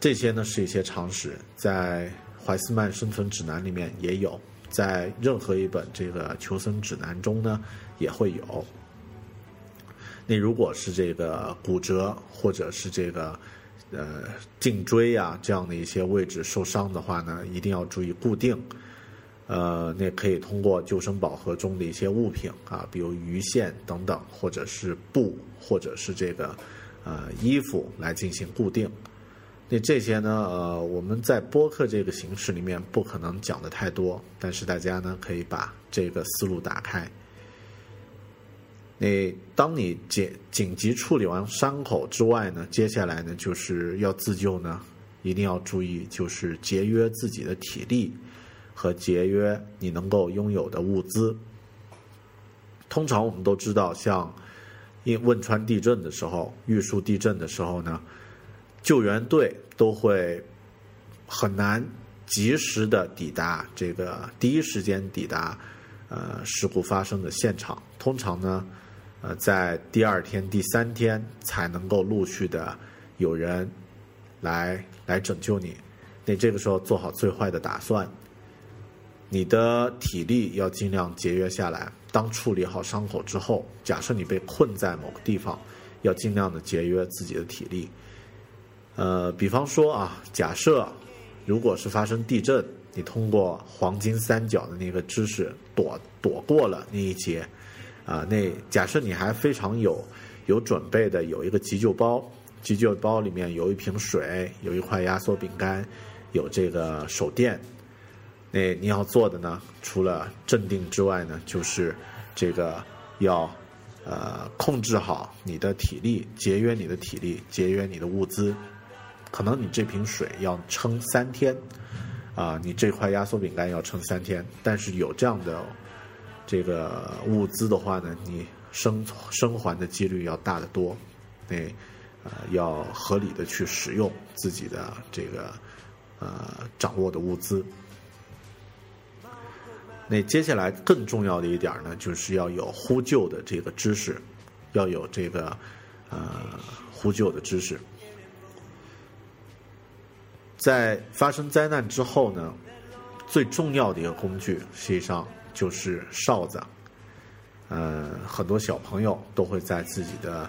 这些呢是一些常识，在怀斯曼生存指南里面也有，在任何一本这个求生指南中呢也会有。那如果是这个骨折或者是这个。呃，颈椎啊这样的一些位置受伤的话呢，一定要注意固定。呃，那可以通过救生宝盒中的一些物品啊，比如鱼线等等，或者是布，或者是这个呃衣服来进行固定。那这些呢，呃，我们在播客这个形式里面不可能讲的太多，但是大家呢可以把这个思路打开。那当你紧紧急处理完伤口之外呢，接下来呢就是要自救呢，一定要注意就是节约自己的体力和节约你能够拥有的物资。通常我们都知道，像因汶川地震的时候、玉树地震的时候呢，救援队都会很难及时的抵达这个第一时间抵达呃事故发生的现场，通常呢。呃，在第二天、第三天才能够陆续的有人来来拯救你。那这个时候做好最坏的打算，你的体力要尽量节约下来。当处理好伤口之后，假设你被困在某个地方，要尽量的节约自己的体力。呃，比方说啊，假设如果是发生地震，你通过黄金三角的那个知识躲躲过了那一劫。啊，那假设你还非常有有准备的，有一个急救包，急救包里面有一瓶水，有一块压缩饼干，有这个手电。那你要做的呢，除了镇定之外呢，就是这个要呃控制好你的体力，节约你的体力，节约你的物资。可能你这瓶水要撑三天，啊，你这块压缩饼干要撑三天，但是有这样的。这个物资的话呢，你生生还的几率要大得多，那呃要合理的去使用自己的这个呃掌握的物资。那接下来更重要的一点呢，就是要有呼救的这个知识，要有这个呃呼救的知识。在发生灾难之后呢，最重要的一个工具，实际上。就是哨子，呃，很多小朋友都会在自己的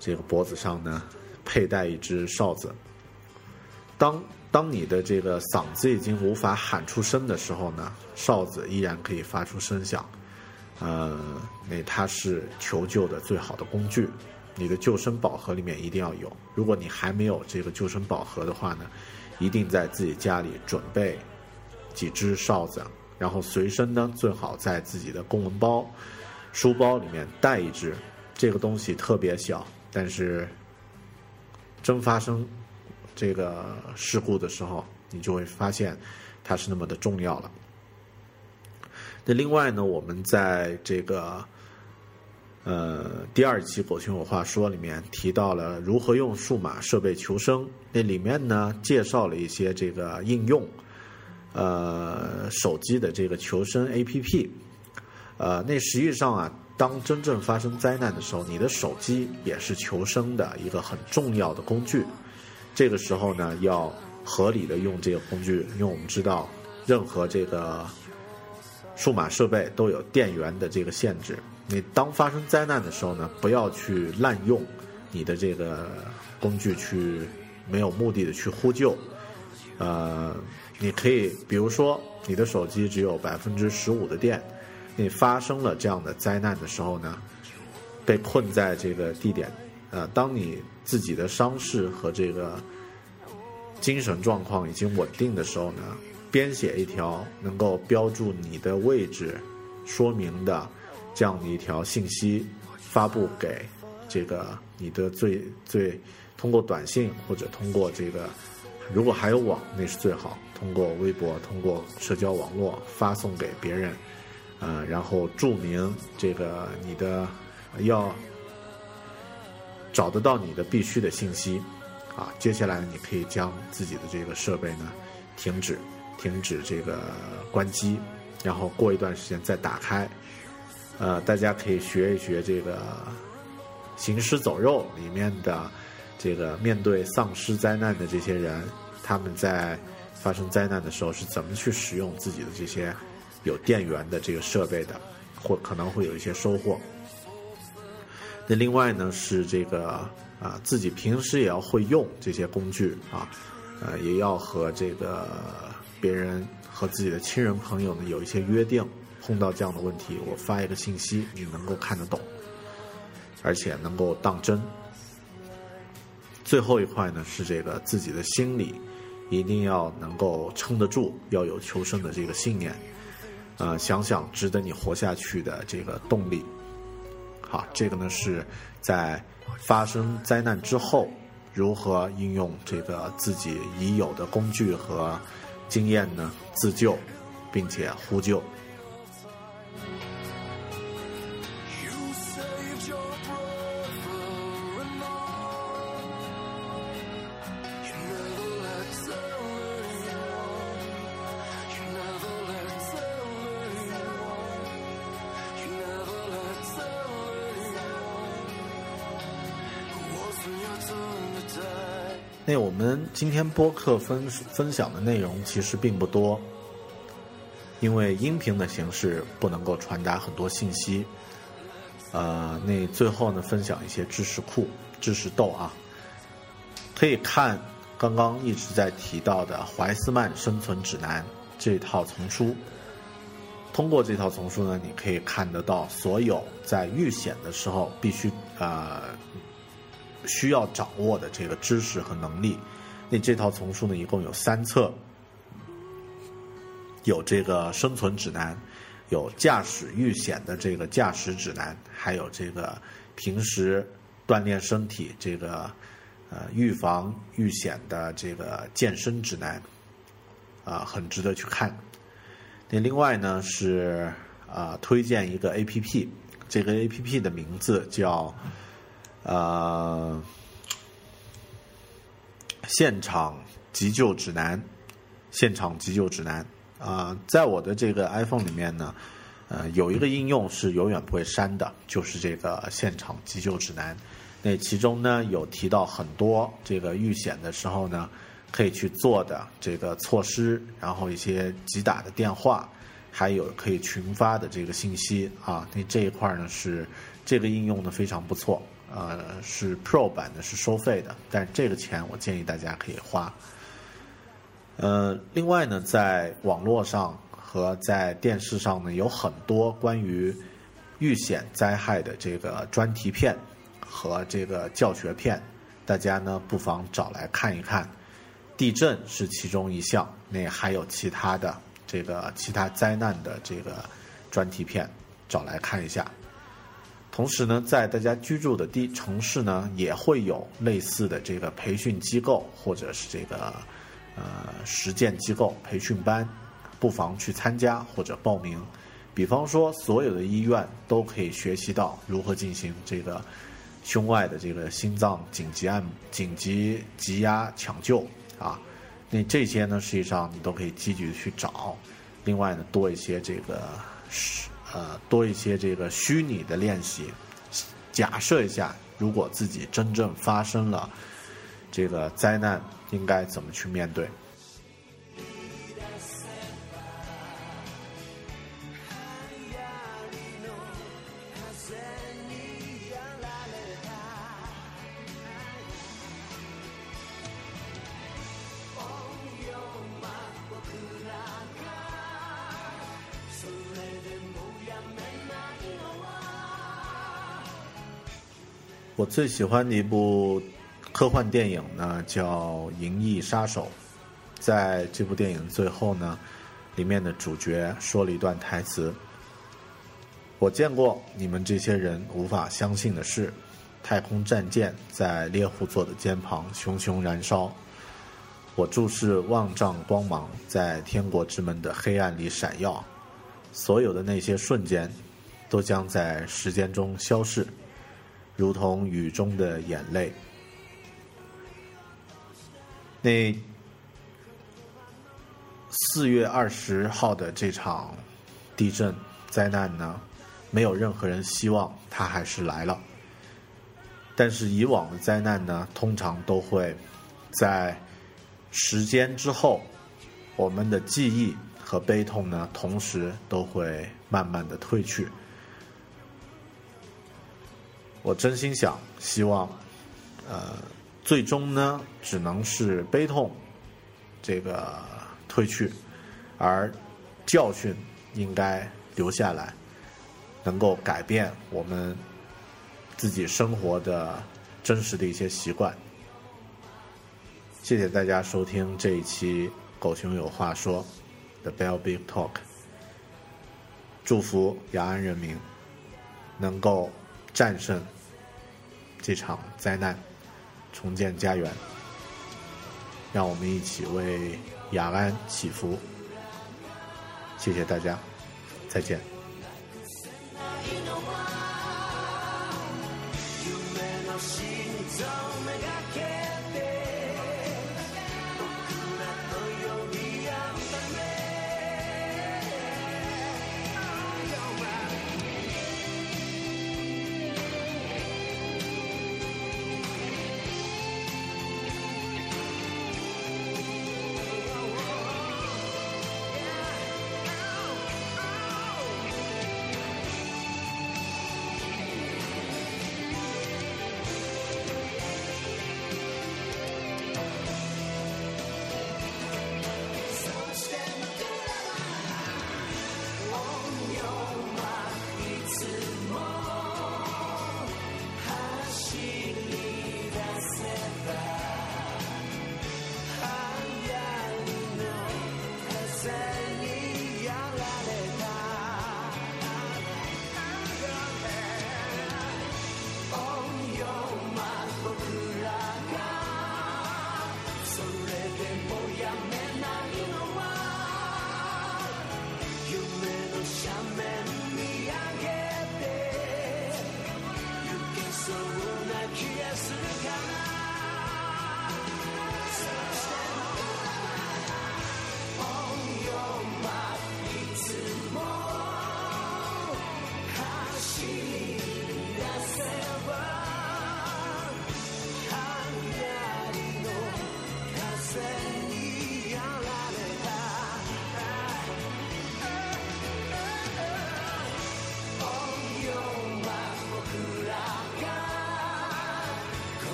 这个脖子上呢佩戴一只哨子。当当你的这个嗓子已经无法喊出声的时候呢，哨子依然可以发出声响。呃，那它是求救的最好的工具。你的救生宝盒里面一定要有。如果你还没有这个救生宝盒的话呢，一定在自己家里准备几只哨子。然后随身呢，最好在自己的公文包、书包里面带一只。这个东西特别小，但是真发生这个事故的时候，你就会发现它是那么的重要了。那另外呢，我们在这个呃第二期《狗熊有话说》里面提到了如何用数码设备求生，那里面呢介绍了一些这个应用。呃，手机的这个求生 APP，呃，那实际上啊，当真正发生灾难的时候，你的手机也是求生的一个很重要的工具。这个时候呢，要合理的用这个工具，因为我们知道，任何这个数码设备都有电源的这个限制。你当发生灾难的时候呢，不要去滥用你的这个工具，去没有目的的去呼救。呃，你可以比如说你的手机只有百分之十五的电，你发生了这样的灾难的时候呢，被困在这个地点，呃，当你自己的伤势和这个精神状况已经稳定的时候呢，编写一条能够标注你的位置说明的这样的一条信息，发布给这个你的最最通过短信或者通过这个，如果还有网那是最好，通过微博、通过社交网络发送给别人，呃，然后注明这个你的要找得到你的必须的信息。啊，接下来你可以将自己的这个设备呢停止，停止这个关机，然后过一段时间再打开。呃，大家可以学一学这个《行尸走肉》里面的这个面对丧尸灾难的这些人，他们在发生灾难的时候是怎么去使用自己的这些有电源的这个设备的，或可能会有一些收获。那另外呢是这个。啊，自己平时也要会用这些工具啊，呃，也要和这个别人和自己的亲人朋友呢有一些约定。碰到这样的问题，我发一个信息，你能够看得懂，而且能够当真。最后一块呢是这个自己的心理，一定要能够撑得住，要有求生的这个信念。呃，想想值得你活下去的这个动力。好，这个呢是在。发生灾难之后，如何应用这个自己已有的工具和经验呢？自救，并且呼救。那我们今天播客分分享的内容其实并不多，因为音频的形式不能够传达很多信息。呃，那最后呢，分享一些知识库、知识豆啊，可以看刚刚一直在提到的《怀斯曼生存指南》这套丛书。通过这套丛书呢，你可以看得到所有在遇险的时候必须啊。需要掌握的这个知识和能力，那这套丛书呢，一共有三册，有这个生存指南，有驾驶遇险的这个驾驶指南，还有这个平时锻炼身体这个呃预防遇险的这个健身指南，啊，很值得去看。那另外呢是啊，推荐一个 A P P，这个 A P P 的名字叫。呃，现场急救指南，现场急救指南啊，在我的这个 iPhone 里面呢，呃，有一个应用是永远不会删的，就是这个现场急救指南。那其中呢，有提到很多这个遇险的时候呢，可以去做的这个措施，然后一些急打的电话，还有可以群发的这个信息啊。那这一块呢，是这个应用呢非常不错。呃，是 Pro 版的，是收费的，但这个钱我建议大家可以花。呃，另外呢，在网络上和在电视上呢，有很多关于遇险灾害的这个专题片和这个教学片，大家呢不妨找来看一看。地震是其中一项，那还有其他的这个其他灾难的这个专题片，找来看一下。同时呢，在大家居住的地城市呢，也会有类似的这个培训机构，或者是这个呃实践机构培训班，不妨去参加或者报名。比方说，所有的医院都可以学习到如何进行这个胸外的这个心脏紧急按紧急急压抢救啊。那这些呢，实际上你都可以积极的去找。另外呢，多一些这个是。呃，多一些这个虚拟的练习。假设一下，如果自己真正发生了这个灾难，应该怎么去面对？最喜欢的一部科幻电影呢，叫《银翼杀手》。在这部电影最后呢，里面的主角说了一段台词：“我见过你们这些人无法相信的事，太空战舰在猎户座的肩膀熊熊燃烧。我注视万丈光芒在天国之门的黑暗里闪耀，所有的那些瞬间，都将在时间中消逝，如同雨中的眼泪。”那。四月二十号的这场地震灾难呢，没有任何人希望它还是来了。但是以往的灾难呢，通常都会在时间之后，我们的记忆和悲痛呢，同时都会慢慢的褪去。我真心想，希望，呃，最终呢，只能是悲痛，这个。褪去，而教训应该留下来，能够改变我们自己生活的真实的一些习惯。谢谢大家收听这一期《狗熊有话说》的 Bell Big Talk，祝福雅安人民能够战胜这场灾难，重建家园。让我们一起为。雅安祈福，谢谢大家，再见。するから